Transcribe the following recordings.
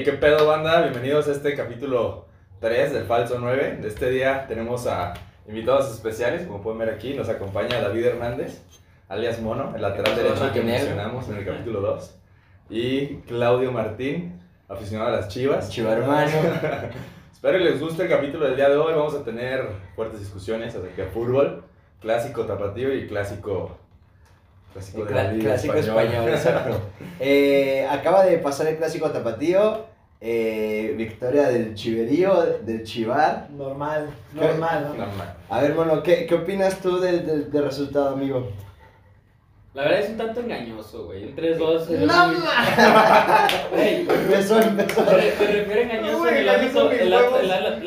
Hey, ¿qué pedo, banda? Bienvenidos a este capítulo 3 del Falso 9. De este día tenemos a invitados especiales, como pueden ver aquí. Nos acompaña David Hernández, alias Mono, el lateral derecho que mencionamos en el capítulo 2. Y Claudio Martín, aficionado a las chivas. Chiva hermano. Espero que les guste el capítulo del día de hoy. Vamos a tener fuertes discusiones acerca de fútbol, clásico tapatío y clásico. Clásico de la Liga clásico Española. español, exacto. Eh, acaba de pasar el clásico tapatío. Eh, victoria del chiverío, del chivar. Normal, normal, ¿no? Normal. A ver, bueno, ¿qué, qué opinas tú del, del, del resultado, amigo? La verdad es un tanto engañoso, güey. Un 3-2. es ¡No! Güey, Empezó, me refiero engañoso el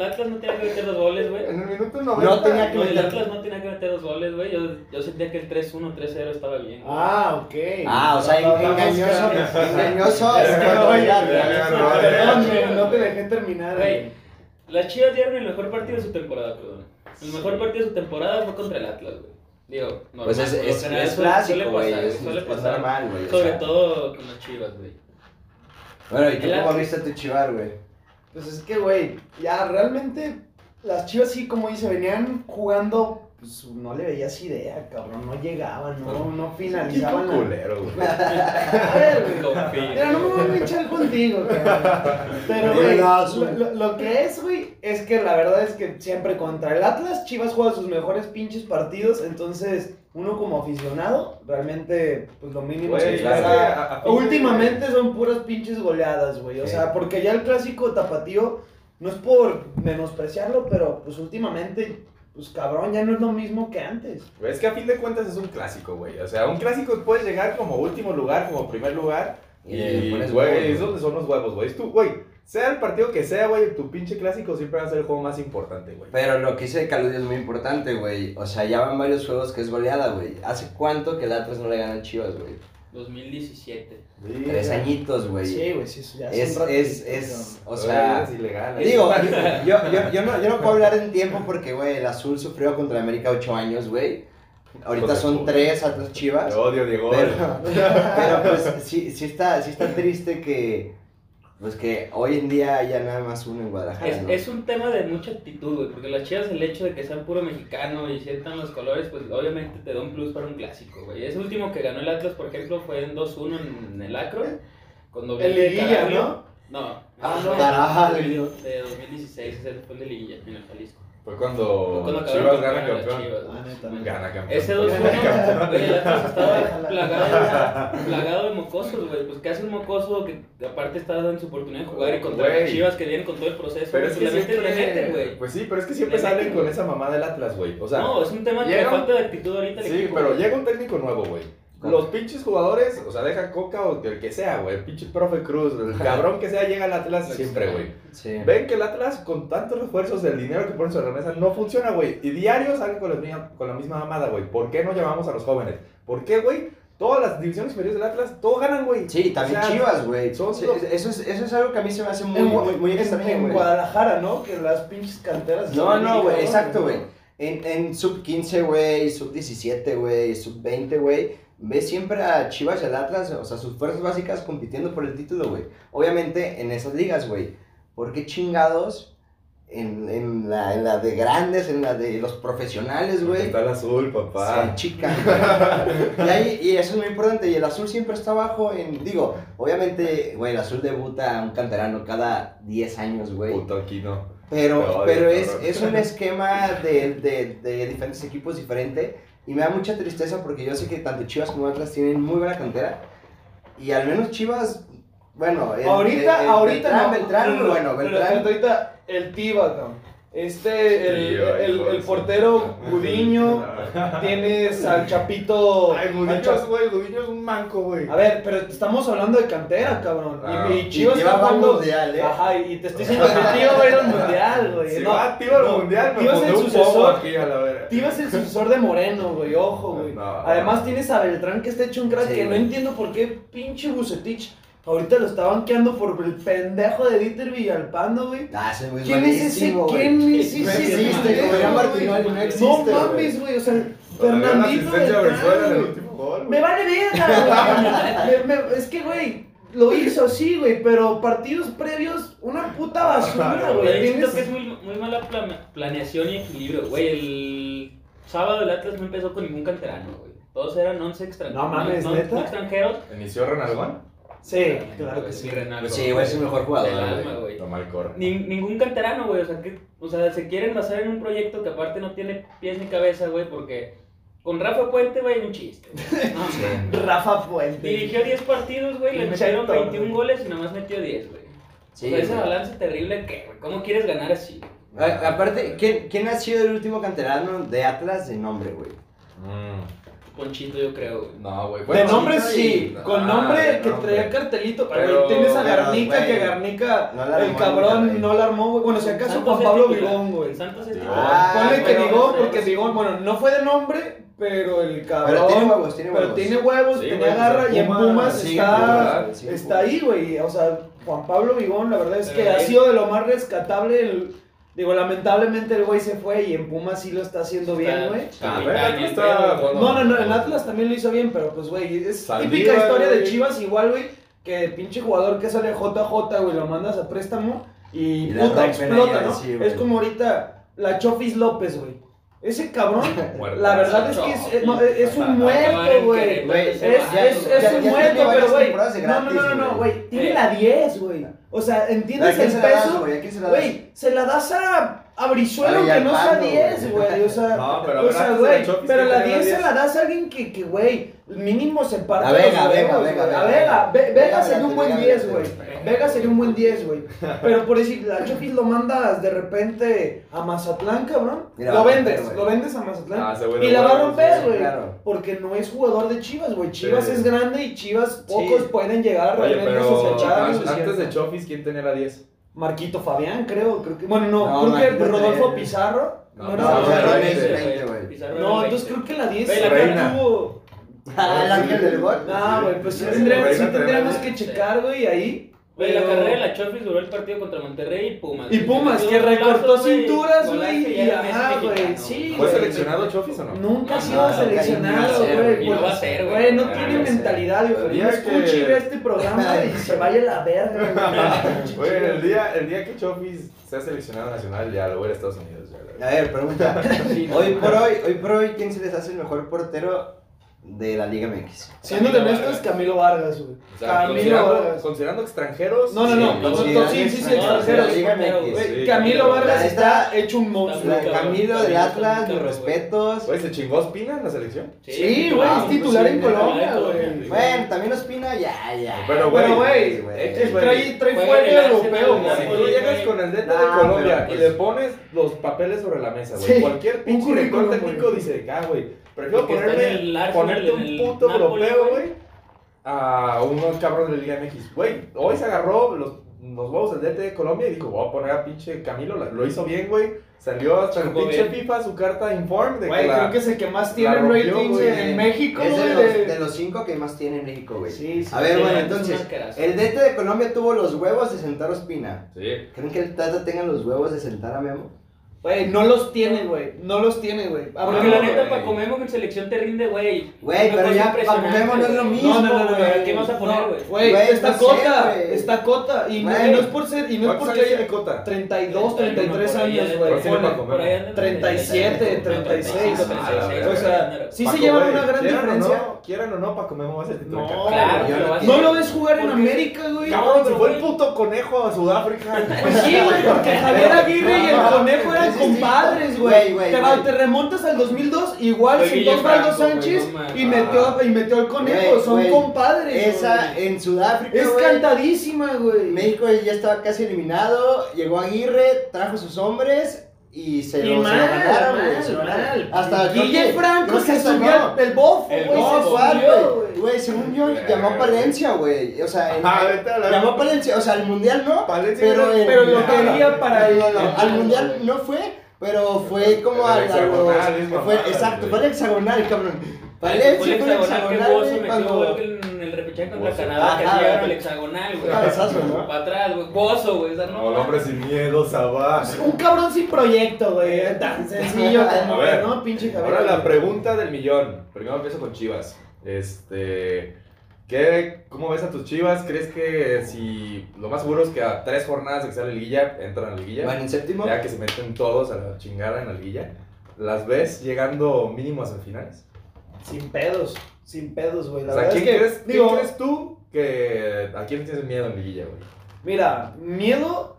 Atlas no tenía que meter dos goles, güey. En el minuto 90. No tenía que No, el meter. Atlas no tenía que meter dos goles, güey. Yo, yo sentía que el 3-1, 3-0 estaba bien. güey. Ah, ok. Ah, o sea, engañoso. Engañoso. No te dejé terminar. Güey, las Chivas dieron el mejor partido de su temporada, perdón. El mejor partido de su temporada fue contra el Atlas, güey. Digo, normal. Pues es, es, general es güey. Es, es pasar. normal, güey. o Sobre sea. todo con las Chivas, güey. Bueno, ¿y tú cómo viste a tu chivar, güey? Pues es que, güey, ya realmente las chivas sí, como dice, venían jugando, pues no le veías idea, cabrón. No llegaban, no, no finalizaban. La- culero, güey. Mira, no me voy a echar contigo, cabrón. Pero, güey, lo, lo- que es, güey, es que la verdad es que siempre contra el Atlas, Chivas juega sus mejores pinches partidos. Entonces, uno como aficionado, realmente, pues lo mínimo se es que a- Últimamente son puras pinches goleadas, güey. O Sí. sea, porque ya el clásico tapatío, no es por menospreciarlo, pero pues últimamente, pues cabrón, ya no es lo mismo que antes. Es que a fin de cuentas es un clásico, güey. O sea, un clásico puedes llegar como último lugar, como primer lugar. Y Y, pones güey, huevos, es donde son los huevos, güey. Es tú, güey. Sea el partido que sea, güey, tu pinche clásico siempre va a ser el juego más importante, güey. Pero lo que dice Caludio es muy importante, güey. O sea, ya van varios juegos que es goleada, güey. ¿Hace cuánto que el Atlas no le gana a Chivas, güey? 2017. Sí, Tres añitos, güey. Sí, güey, sí, eso ya Es, ratito, es, es, o sea... es ilegal. Digo, yo, yo, yo, no, yo no puedo hablar en tiempo porque, güey, el Azul sufrió contra América ocho años, güey. Ahorita son tres Atlas Chivas. Te odio, Diego. Pero, pero pues sí, sí, está, sí está triste que, pues que hoy en día haya nada más uno en Guadalajara, Es, ¿no? es un tema de mucha actitud, güey, porque las chivas, el hecho de que sean puro mexicano y sientan los colores, pues obviamente te da un plus para un clásico, güey. Ese último que ganó el Atlas, por ejemplo, fue en 2-1 en, el Acro. Cuando El liguilla. ¿no? No. Ah, no. De 2016, ese fue el de liguilla en el Jalisco. Fue cuando, cuando Chivas gana campeón. Chivas, Ah, neta, Gana campeón. Ese 2-1, güey, el Atlas estaba plagado, plagado de mocosos, güey. Pues, ¿qué hace un mocoso que aparte está dando su oportunidad de jugar y contra las chivas que vienen con todo el proceso? Pero es pues, que siempre, meten, güey. Pues sí, pero es que siempre Le salen con esa mamá del Atlas, güey. O sea, no, es un tema de falta de actitud ahorita sí, equipo. pero llega un técnico nuevo, güey. Los pinches jugadores, o sea, deja Coca o el que sea, güey. El pinche profe Cruz, el cabrón que sea, llega al Atlas siempre, güey. Sí. Ven que el Atlas, con tantos refuerzos del dinero que ponen sobre la mesa, no funciona, güey. Y diario salen con la, misma- con la misma mamada, güey. ¿Por qué no llamamos a los jóvenes? ¿Por qué, güey? Todas las divisiones inferiores del Atlas, todos ganan, güey. Sí, también O sea, Chivas, güey. Sí, Eso es, eso es algo que a mí se me hace muy, En, muy, muy en- extraño, en. Guadalajara, ¿no? Que las pinches canteras. No, no, güey, exacto, güey. En, en sub 15, güey, sub 17, güey, sub 20, güey, ves siempre a Chivas y al Atlas, o sea, sus fuerzas básicas compitiendo por el título, güey. Obviamente en esas ligas, güey. ¿Por qué chingados en, en, la, en la de grandes, en la de los profesionales, güey? Está el azul, papá. achican, güey. y, ahí, y eso es muy importante. Y el azul siempre está abajo en. Digo, obviamente, güey, el azul debuta a un canterano cada 10 años, güey. Puto aquí no. Pero, odio, pero es, es un esquema de, de, de diferentes equipos diferente. Y me da mucha tristeza porque yo sé que tanto Chivas como Atlas tienen muy buena cantera. Y al menos Chivas, bueno, el- ahorita, el- el ahorita Beltrán, no. Beltrán, No, no, bueno, Beltrán. ahorita el Tiva, cabrón. Este, el, portero Gudiño. Tienes al Chapito. Ay, Gudiño güey, Gudiño es un manco, güey. A ver, pero estamos hablando de cantera, cabrón. Y- Ah. y, Y Chivas Tiva está va al jugando. mundial, ¿eh? Ajá, y te estoy diciendo que Tiva va a ir al mundial, güey. Si no, va tío al no, mundial, me el un sucesor. aquí a la. Tiva es el sucesor de Moreno, güey, ojo, güey. No. Además tienes a Beltrán que está hecho un crack Sí, que no entiendo por qué pinche Bucetich ahorita lo está banqueando por el pendejo de Dieter Villalpando, güey. Ah, ese güey ¿Quién es ese? ¿Quién es ese? No existe, güey? Martinoli, no existe, No güey. mames, güey, o sea, Fernandito Beltrán, Me vale verga, güey. Es que, güey, lo hizo, sí, güey, pero partidos previos, una puta basura, güey. Siento que es muy, muy mala pla- planeación y equilibrio, güey. El sábado el Atlas no empezó con ningún canterano, güey. Todos eran 11 extranjeros. No mames, ¿neta? extranjeros. ¿Inició Renalgón? Sí, claro que sí. Renaldo. Sí, güey, es el mejor jugador, güey. Lo mal corre. Ni- ningún canterano, güey. O sea, que, o sea, se quieren basar en un proyecto que aparte no tiene pies ni cabeza, güey, porque con Rafa Puente, güey, un chiste. No, Rafa Fuentes. Dirigió 10 partidos, güey, le metieron Héctor, 21 güey. goles y nomás metió 10, güey. Sí, o sea, ese balance terrible que, güey, ¿cómo quieres ganar así? A- Aparte, ¿quién, ¿quién ha sido el último canterano de Atlas de nombre, güey? Mm, Ponchito, yo creo, güey. No, güey. De nombre sí, sí, no, con ah, nombre de que nombre. traía cartelito, Pero- pero tienes a pero, Garnica, güey, que Garnica, no la armó el cabrón nunca, güey. no la armó, güey. Bueno, si acaso Santos Juan es Pablo titular. Vigón, güey. Santos es Ah. Ponle que pero- Vigón, porque Vigón, bueno, no fue de nombre, pero el cabrón. Pero tiene huevos, tiene pero huevos. tiene huevos, Sí, tenía güey, pues, garra y en Pumas Pumas sigue está, sigue está ahí, güey. O sea, Juan Pablo Vigón, la verdad es que Pero ha sido de lo más rescatable. el- digo, lamentablemente el güey se fue y en Pumas sí lo está haciendo bien, güey. Ah, No, no, no, en Atlas también lo hizo bien, pero pues, güey, es típica historia de. Chivas igual, güey, que pinche jugador que sale JJ, güey, lo mandas a préstamo y, puta, explota, ¿no? es como ahorita la Chofis López, güey. Ese cabrón, Muerto. la verdad es que es, es- no, es- un muerto, güey. Es, es, es un muerto, pero, güey. No, no, no, no, güey. Tiene la 10, güey. O sea, ¿A ¿entiendes el peso? güey? ¿A quién se la das? Güey, se la das a, a Brizuelo, que no sea Villalpando, 10, güey. O sea, No, pero o sea, güey. Pero ¿quién la tenía 10 se 10? la das a alguien que, que, güey, mínimo se parte A los Vega, Vega. Vega, A Vega. Vega. Ve- Vega Vega sería un buen Vega 10, adelante. güey. Vega sería un buen 10, güey. Pero por decir, la Chofis lo mandas de repente a Mazatlán, cabrón. Mira, lo a vendes, romper, lo vendes a Mazatlán. Ah, y la va a romper, güey. claro. Porque no es jugador de Chivas, güey. Chivas Sí. es grande y Chivas pocos Sí. pueden llegar Oye, realmente a pero es antes de. Chofis, ¿quién tenía la 10? Marquito Fabián, creo, creo que. Bueno, no, No, creo que Rodolfo tenía- Pizarro. No, No, no, Pizarro. no, güey. Entonces 20. creo que la 10 Ve, la tuvo. Ah, el ángel del gol. No, güey, pues sí tendríamos, que checar, güey, ahí. Güey, la carrera de la Chofis duró el partido contra Monterrey y Pumas. Y. Pumas, que recortó cinturas, güey, y ajá, güey, sí, ¿Fue seleccionado Chofis o no? Nunca ha sido seleccionado, güey. y no va a pues, ser, güey. Güey, no Ah, tiene sé. mentalidad, güey. No escuche y ve este programa y se vaya a la verga, güey. El día, el día que Chofis sea seleccionado nacional, ya lo voy a ir a Estados Unidos. A ver, pregunta. Hoy por hoy, hoy por hoy, ¿quién se les hace el mejor portero de la Liga MX? Siendo Camilo honestos. Camilo Vargas, güey. O sea, Camilo considerando, Vargas. considerando extranjeros. No, no, no, sí, no, sí, sí, sí, extranjeros de la Liga MX. Sí, Camilo Vargas está hecho un monstruo. Camilo del Atlas, mis respetos. Güey, ¿se chingó Ospina en la selección? Sí, güey, es titular en Colombia, güey. Bueno, también Ospina, ya, ya. Pero, güey, trae, trae el europeo, güey. Si tú llegas con el DT de Colombia pero, y pues- le pones los papeles sobre la mesa, güey, cualquier pinche técnico dice, ah, güey, prefiero ponerme, Arsenal, ponerte un puto Napoli, europeo, güey. a un cabrón de Liga MX. Güey, hoy se agarró los, los huevos del DT de Colombia y dijo, voy a poner a pinche Camilo, la- lo hizo bien, güey, salió hasta el pinche bien. FIFA su carta inform de Güey, que la... creo que es el que más tiene la rompió, ratings güey. en México, Es de güey. los, de- de los cinco que más tiene en México, güey. Sí, sí. A ver, Sí, bueno, es un entonces, el DT de Colombia tuvo los huevos de sentar a Ospina. Sí. ¿Creen que el Tata tenga los huevos de sentar a Memo? Güey, no los tiene, güey. No los tiene, güey. Ah, Porque la neta, para en selección te rinde, güey. Güey, pero ya Memo no es lo mismo. No, no, no, no. ¿Qué vas a poner, güey? Güey, está cota, güey. está cota. Y no, es por ser, y no es ¿Cuántos porque años tiene haya Cota? 32, Por ahí 33 anda, años, güey. ahí anda, ponle. por Por ahí anda 37, 36, O sea, sí se llevan una gran diferencia. quieran o no, Memo va a ser titular. No, lo ves jugar en América, güey. Cabrón, si fue el puto conejo a Sudáfrica. Pues sí, güey, porque Javier Aguirre y el conejo eran distinto. compadres, Güey, Te, te remontas al 2002, igual Güey, sentó Osvaldo Sánchez no y metió, y metió al conejo. Son compadres. Esa en Sudáfrica, Es cantadísima, güey. México ya estaba casi eliminado, llegó Aguirre, trajo sus hombres y se, lo, se lo ganaron, güey, se lo ganaron. Hasta Guille Franco se subió el bofo, El güey. Se ¿cuál, subió, güey? según yo, llamó a Palencia, güey. O sea, en- Ah, la- llamó a Palencia, o sea, al mundial no, Palencia pero, Pero lo quería para el. No, no, al mundial no fue, pero fue como El al, fue, exacto, fue el hexagonal, cabrón. Palencia el fue el hexagonal cuando... repechaje contra Bozo. Canadá, que Ajá, llegaron al hexagonal, güey. Cabezazo, ¿no? Para atrás, güey. Bozo, güey. o sea, No, el hombre sin miedo, Sabá. Un cabrón sin proyecto, güey. Tan sencillo como, A ver, ¿no? Pinche Javier. Ahora la pregunta del millón. Primero empiezo con Chivas. Este. ¿Qué, ¿Cómo ves a tus chivas? ¿Crees que si lo más seguro es que a tres jornadas de que sale liguilla, entran a la liguilla? ¿Van en séptimo? Ya que se meten todos a la chingada en la liguilla. ¿Las ves llegando mínimo a semifinales? Sin pedos, sin pedos, güey. La O sea, verdad ¿quién, es que, crees, quién crees tú que a quién tienes miedo en liguilla, güey? mira, miedo,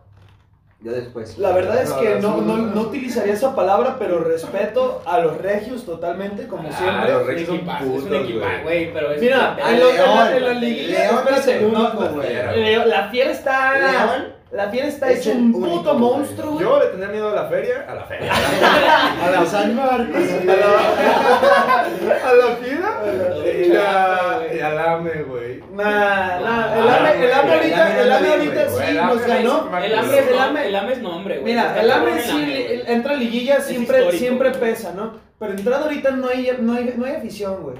Yo después. la verdad es No, que no, no, no, utilizaría esa palabra, pero respeto a los regios totalmente, como Ah, siempre. los regios es un equipazo, güey. pero es Mira, en, la, León, en la liguilla, espérate, no, la fiera está, León la fiera está es hecho el un único, puto monstruo, güey. Yo le tendría miedo a la feria. A la feria. A la San Marcos. ¿A la fiera? Y a- y al AME, güey. Nah, nah, el Ah, AME, el güey, AME el ahorita, AME el AME ahorita sí El AME nos ganó. es- El es el hambre es nombre, güey. Mira, el AME sí entra liguilla siempre, siempre pesa, ¿no? Pero entrando ahorita no hay, no hay, no hay afición, güey.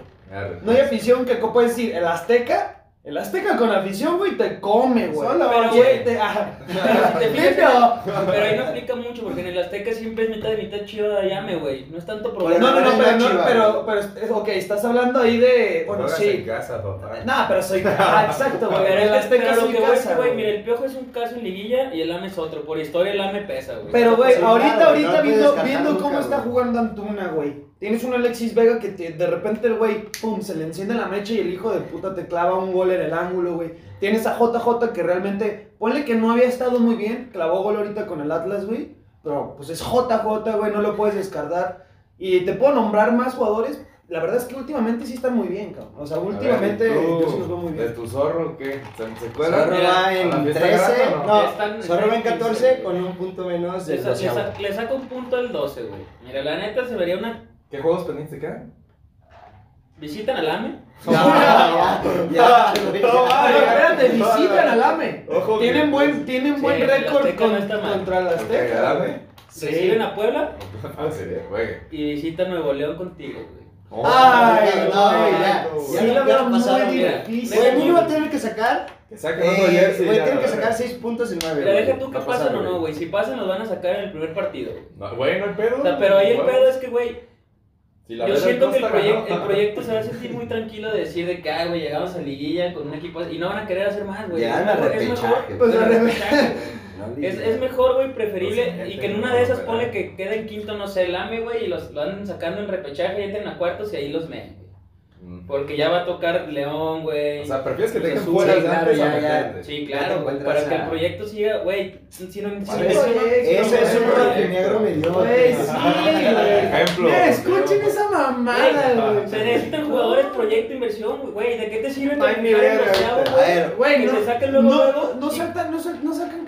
No hay afición que puedes decir, el Azteca, el Azteca con afición, güey, te come, güey. Solo, Pero, güey, te- si te fijas. Pero ahí no aplica mucho, porque en el Azteca siempre es mitad de mitad chido de llame, güey. No es tanto No, problema. no, no, Pero pero, no, pero, pero, ok, estás hablando ahí de, bueno, sí. en casa, papá. No, pero soy, ah, exacto, güey. Pero, El Azteca pero lo que voy es casa, que, güey, mira, el piojo es un caso en liguilla y el AME es otro. Por historia el AME pesa, güey. Pero, güey, ahorita, ahorita no viendo, viendo nunca, cómo está jugando Antuna, güey. Tienes un Alexis Vega que te- de repente el güey, pum, se le enciende la mecha y el hijo de puta te clava un gol en el ángulo, güey. Tienes a JJ que realmente, ponle que no había estado muy bien, clavó gol ahorita con el Atlas, güey. Pero pues es JJ, güey, no lo puedes descartar. Y te puedo nombrar más jugadores. La verdad es que últimamente sí están muy bien, cabrón. O sea, últimamente ver, ¿tú, yo sí los veo muy ¿De bien. tu zorro qué? ¿Se, se cuela? Zorro va ¿a la en fiesta 13. grande o no? No, Están- Zorro va en están 14 15, con un punto menos Le, del saca un punto al 12, güey. Mira, la neta se vería una. ¿Qué juegos pendientes te quedan? Visitan al AME. Ya, ya, ya. Ah, no, espérate, visitan al AME. Ojo que- Tienen buen, tienen buen récord no contra el Azteca. Sí. Reciben a Puebla juegue. y visitan Nuevo León contigo, güey. Ay, no, ya, Sí, no lo veo muy difícil. Güey, mínimo va a tener que sacar. Que saquen otro Eh, jersey. güey, tienen que sacar verdad. 6 puntos y 9. Mira, deja tú que pasen o no, güey. Si pasan, los van a sacar en el primer partido. güey. No, no hay pedo. O sea, pero ahí el pedo es que, güey, Si la yo siento que el, ganó. el proyecto se va a sentir muy tranquilo de decir de que, ay, güey, llegamos a liguilla con un equipo y no van a querer hacer más, güey. Llegaron Es mejor- es mejor- repechaje. Pues, es. No, Es, es mejor, güey, preferible. Pues, y que en una de esas pone que quede en quinto, no sé, el AME, güey, y los lo anden sacando en repechaje y entren a cuartos y ahí los meen. Porque ya va a tocar León, güey. O sea, prefieres que te Cruz dejen Azul, fuera sí, de claro, ya, ya. Sí, claro, güey, para que el proyecto siga, güey. Si no, si no eso- es un Güey, rojinegro medio. Güey, sí, güey. Ejemplo. Mira, escuchen esa mamada, güey. Se necesitan jugadores, proyecto, inversión, güey. ¿De qué te sirve Ay, mi verga, güey? ver, Güey, que no, se saquen luego, no, no, sacan, no, sacan,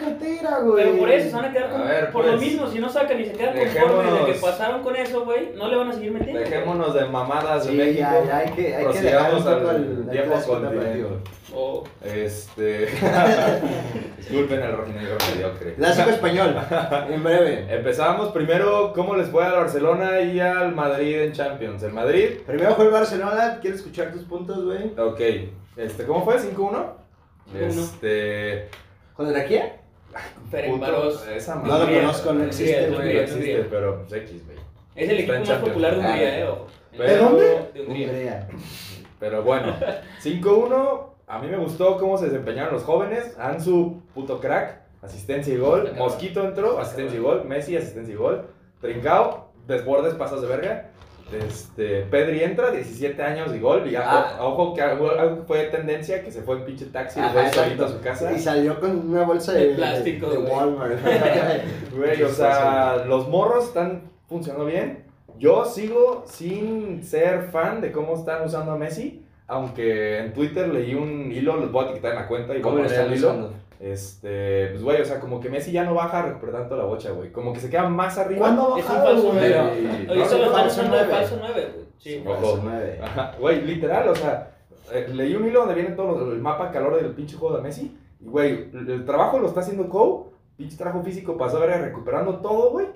güey. Pero por eso se van a quedar con, A ver, por lo pues, mismo, si no sacan y se quedan conformes de que pasaron con eso, güey, no le van a seguir metiendo. Dejémonos de mamadas de Sí, México. ya, ya, hay que, hay que dejar un poco al viejo clásico continente. tapatío. O- Este. Disculpen el rojinegro mediocre. Clásico español, en breve. Empezamos primero, ¿cómo les fue al Barcelona y al Madrid en Champions? El Madrid, Primero fue el Barcelona, quiero escuchar tus puntos, güey. ok. Este, ¿Cómo fue? ¿5-1? Este. ¿Con el Esa No lo conozco, no existe, No güey. existe, pero pues X, güey. Es el equipo más Champions. popular de Hungría, Ah. eh. ojo. ¿De dónde? De Hungría. Hungría. Pero bueno, 5-1. A mí me gustó cómo se desempeñaron los jóvenes. Ansu, puto crack, asistencia y gol. Mosquito entró, asistencia y gol. Messi, asistencia y gol. Trincao, desbordes, pasos de verga. Este, Pedri entra, 17 años y gol. Y ya, Ah. ojo que algo, algo fue tendencia que se fue en pinche taxi y fue solito a su casa. Y salió con una bolsa de, De plástico, de. Walmart. Güey, o sea, los morros están funcionando bien. Yo sigo sin ser fan de cómo están usando a Messi. Aunque en Twitter leí un hilo, los voy a etiquetar en la cuenta y voy ¿Cómo a poner están el hilo. usando? Este, pues güey, o sea, como que Messi ya no baja a recuperar tanto la bocha, güey. Como que se queda más arriba. ¿Cuándo Es un falso güey? nueve. Sí. Ahorita No, lo están falso usando de nueve. falso 9, güey. Sí. Falso nueve. Ajá, güey, literal, o sea, eh, leí un hilo donde viene todo lo- el mapa calor del pinche juego de Messi. Y, güey, el, el trabajo lo está haciendo Cole. Pinche trabajo físico pasó a ver recuperando todo, güey.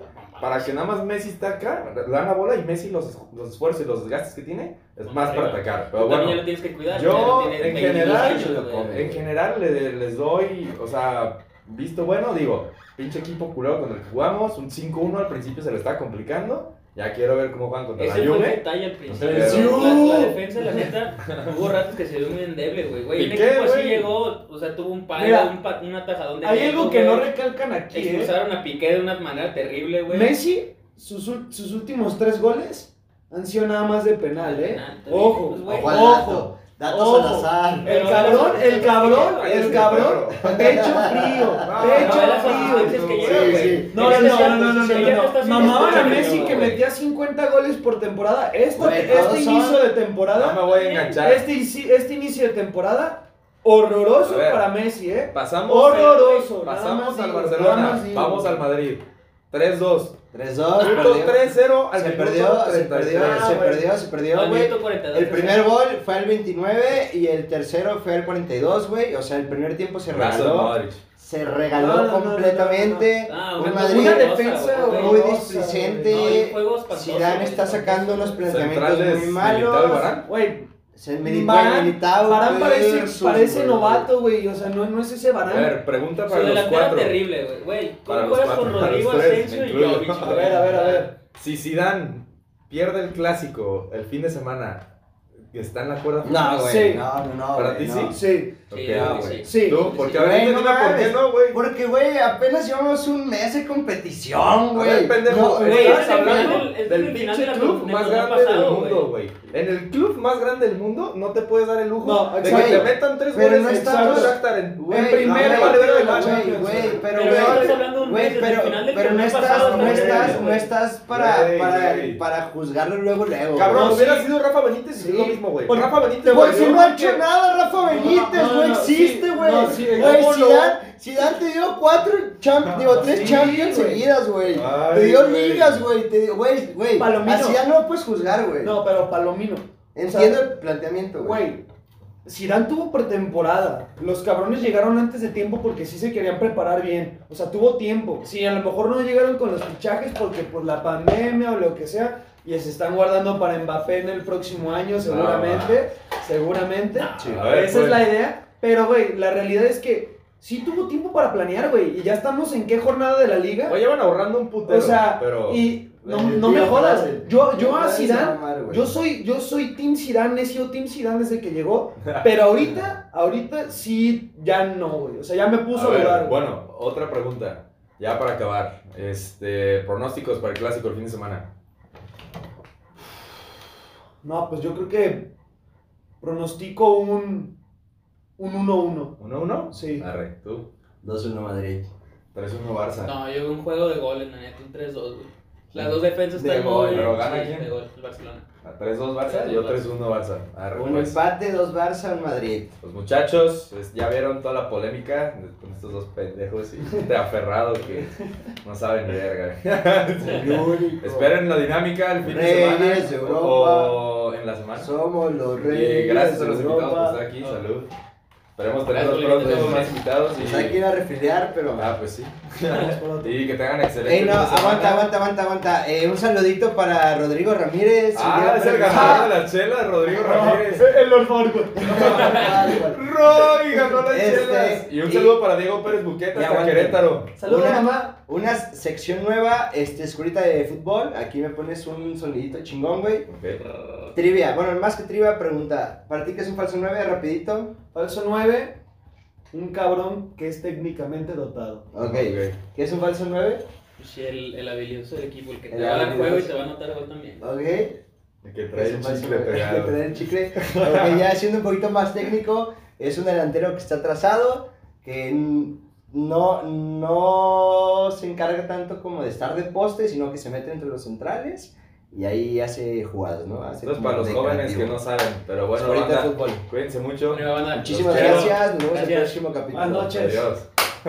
Para que nada más Messi está acá, le dan la bola y Messi los, los esfuerzos y los desgastes que tiene es más para atacar. Pero Tú también bueno, lo tienes que cuidar. yo, en 22 general, años, en general le- les doy, o sea, visto bueno, digo, pinche equipo culero con el que jugamos, un 5-1 al principio se le está complicando. Ya quiero ver cómo juegan contra Ese la fue el Juve. detalle al principio. Pero- La, la defensa, la neta, hubo ratos que se vio muy endeble, güey. Güey, un Piqué, equipo así güey. llegó, o sea, tuvo un palo, Mira, un, pa- un atajadón de Hay algo que no recalcan aquí, ¿eh? Expulsaron a Piqué de una manera terrible, güey. Messi, sus, ul- sus últimos tres goles han sido nada más de penal, ¿eh? También, Ojo, pues, güey. Ojo al ojo. Dato. Datos Ojo. al azar. El cabrón, el cabrón, el cabrón, pecho frío, No, pecho no, frío. No, no, no, no, no, no, no, no. Mamaban a Messi que metía 50 goles por temporada. Este, este inicio de No temporada, me voy a enganchar. este, este inicio de temporada, horroroso ver. para Messi, ¿eh? Pasamos, Horroroso. pasamos al Barcelona. Vamos al Madrid. 3-2. 3-2, Minuto perdió. 3-0 al Se minuto perdió, se 33. perdió, Ah, se perdió, se perdió, güey. minuto 42. El primer gol fue al 29 y el tercero fue al 42, güey. O sea, el primer tiempo se regaló. Se regaló No, no, completamente. no, no. Ah, un Madrid Una defensa muy displicente. Zidane está sacando unos planteamientos muy malos. Güey, Se Varane, Militao Varane parece, parece novato, güey. O sea, no, no es ese A Varane. ver, pregunta para los delantera cuatro. terrible, güey. Güey, Para ¿cómo los juegas con los Rodrigo Asensio me y. Jovic? A ver, a ver, a ver. Si Zidane pierde el clásico el fin de semana, está en la cuerda. No, güey. Sí. No, no, no. ¿Para güey, ti no. sí? Sí, Ok, Sí, ah, güey. sí. ¿Tú? Porque a Güey, ver, no dime por qué no, güey. Porque, güey, apenas llevamos un mes de competición, A ver, güey. pendejo, No, güey, güey, estás es el hablando del- el pinche club más grande del mundo, güey. En el club más grande del mundo no te puedes dar el lujo No, de que te metan tres Pero goles no en estamos- Shakhtar en Güey, En primera no, vale güey, de la güey, güey, pero, Pero güey, güey, el pero, pero no estás, no güey, estás, no güey. estás para, Güey, para, güey. para juzgarlo luego, luego. Cabrón, No, hubiera sí. sido Rafa Benítez y lo mismo, güey. Porque Rafa Benítez güey, yo no ha hecho nada, Rafa Benítez, no, no, no, existe, sí, güey. no, sí, Güey. Zidane, Zidane te dio cuatro champions, digo, tres sí, champions seguidas, güey. Te dio ligas, güey, te dio, güey, güey. Palomino. A Zidane no lo puedes juzgar, güey. No, pero Palomino. Entiendo el planteamiento, güey. Güey, Zidane tuvo pretemporada. Los cabrones llegaron antes de tiempo porque sí se querían preparar bien. O sea, tuvo tiempo. Sí, a lo mejor no llegaron con los fichajes porque por la pandemia o lo que sea. Y se están guardando para Mbappé en el próximo año, seguramente. Seguramente. Sí. A ver, Esa pues. es la idea. Pero, güey, la realidad es que sí tuvo tiempo para planear, güey. Y ya estamos en qué jornada de la liga. Oye, van ahorrando un putero. o sea, pero... y no, no me jodas. Yo, yo a Zidane yo soy, yo soy Team Zidane, he sido Team Zidane desde que llegó, pero ahorita, ahorita sí, ya no, güey. O sea, ya me puso A ver, bueno, otra pregunta. Ya para acabar. Este, pronósticos para el clásico el fin de semana. No, pues yo creo que pronostico un un 1-1. ¿1-1? Sí. Arre, tú. 2-1 Madrid. 3-1 Barça. No, yo veo un juego de goles, la neta, un 3-2, güey. Las dos defensas De están gol, muy... pero ¿gana quién? de gol, el Barcelona. A 3-2 Barça, yo 3-1 Barça. Arre, Un pues. empate, dos Barça, un Madrid. Pues muchachos, pues, ya vieron toda la polémica con estos dos pendejos y gente aferrado que no saben ni verga. Esperen la dinámica el fin de Reyes semana de Europa. o en la semana. Somos los Y reyes. gracias a los invitados por estar aquí, salud. Esperemos por la pronto más invitados Pues hay que y, ir a refiliar, pero. ah, pues sí. Y que tengan excelente Ey, no, aguanta, aguanta, aguanta, aguanta. Eh, un saludito para Rodrigo Ramírez. Ah, es el ganador de la chela, Rodrigo Ramírez. El Lord Farquaad. Roy ganó las Este, chelas. Y un y- saludo para Diego Pérez Buqueta y hasta. Querétaro. Saludos, Una- mamá. Una sección nueva, este, escuelita de fútbol. Aquí me pones un sonidito chingón, güey. Ok. Trivia, bueno, más que trivia, pregunta. ¿Para ti qué es un falso 9? Rapidito. Falso 9, un cabrón que es técnicamente dotado. Ok. ¿Qué es un falso 9? Pues sí, el, el habilidoso del equipo, el que te El va a dar habilidoso. juego y te va a anotar gol también. Ok. El que trae Es el chicle pegado. Que trae el chicle. Ok, ya siendo un poquito más técnico, es un delantero que está atrasado, que n- no, no se encarga tanto como de estar de poste, sino que se mete entre los centrales y ahí hace jugadas, ¿no? Hace Esto es como para los jóvenes creativo. que no saben, pero bueno, banda, fútbol. cuídense mucho. Bueno, Muchísimas gracias, nos vemos en el próximo capítulo. Buenas noches. Adiós.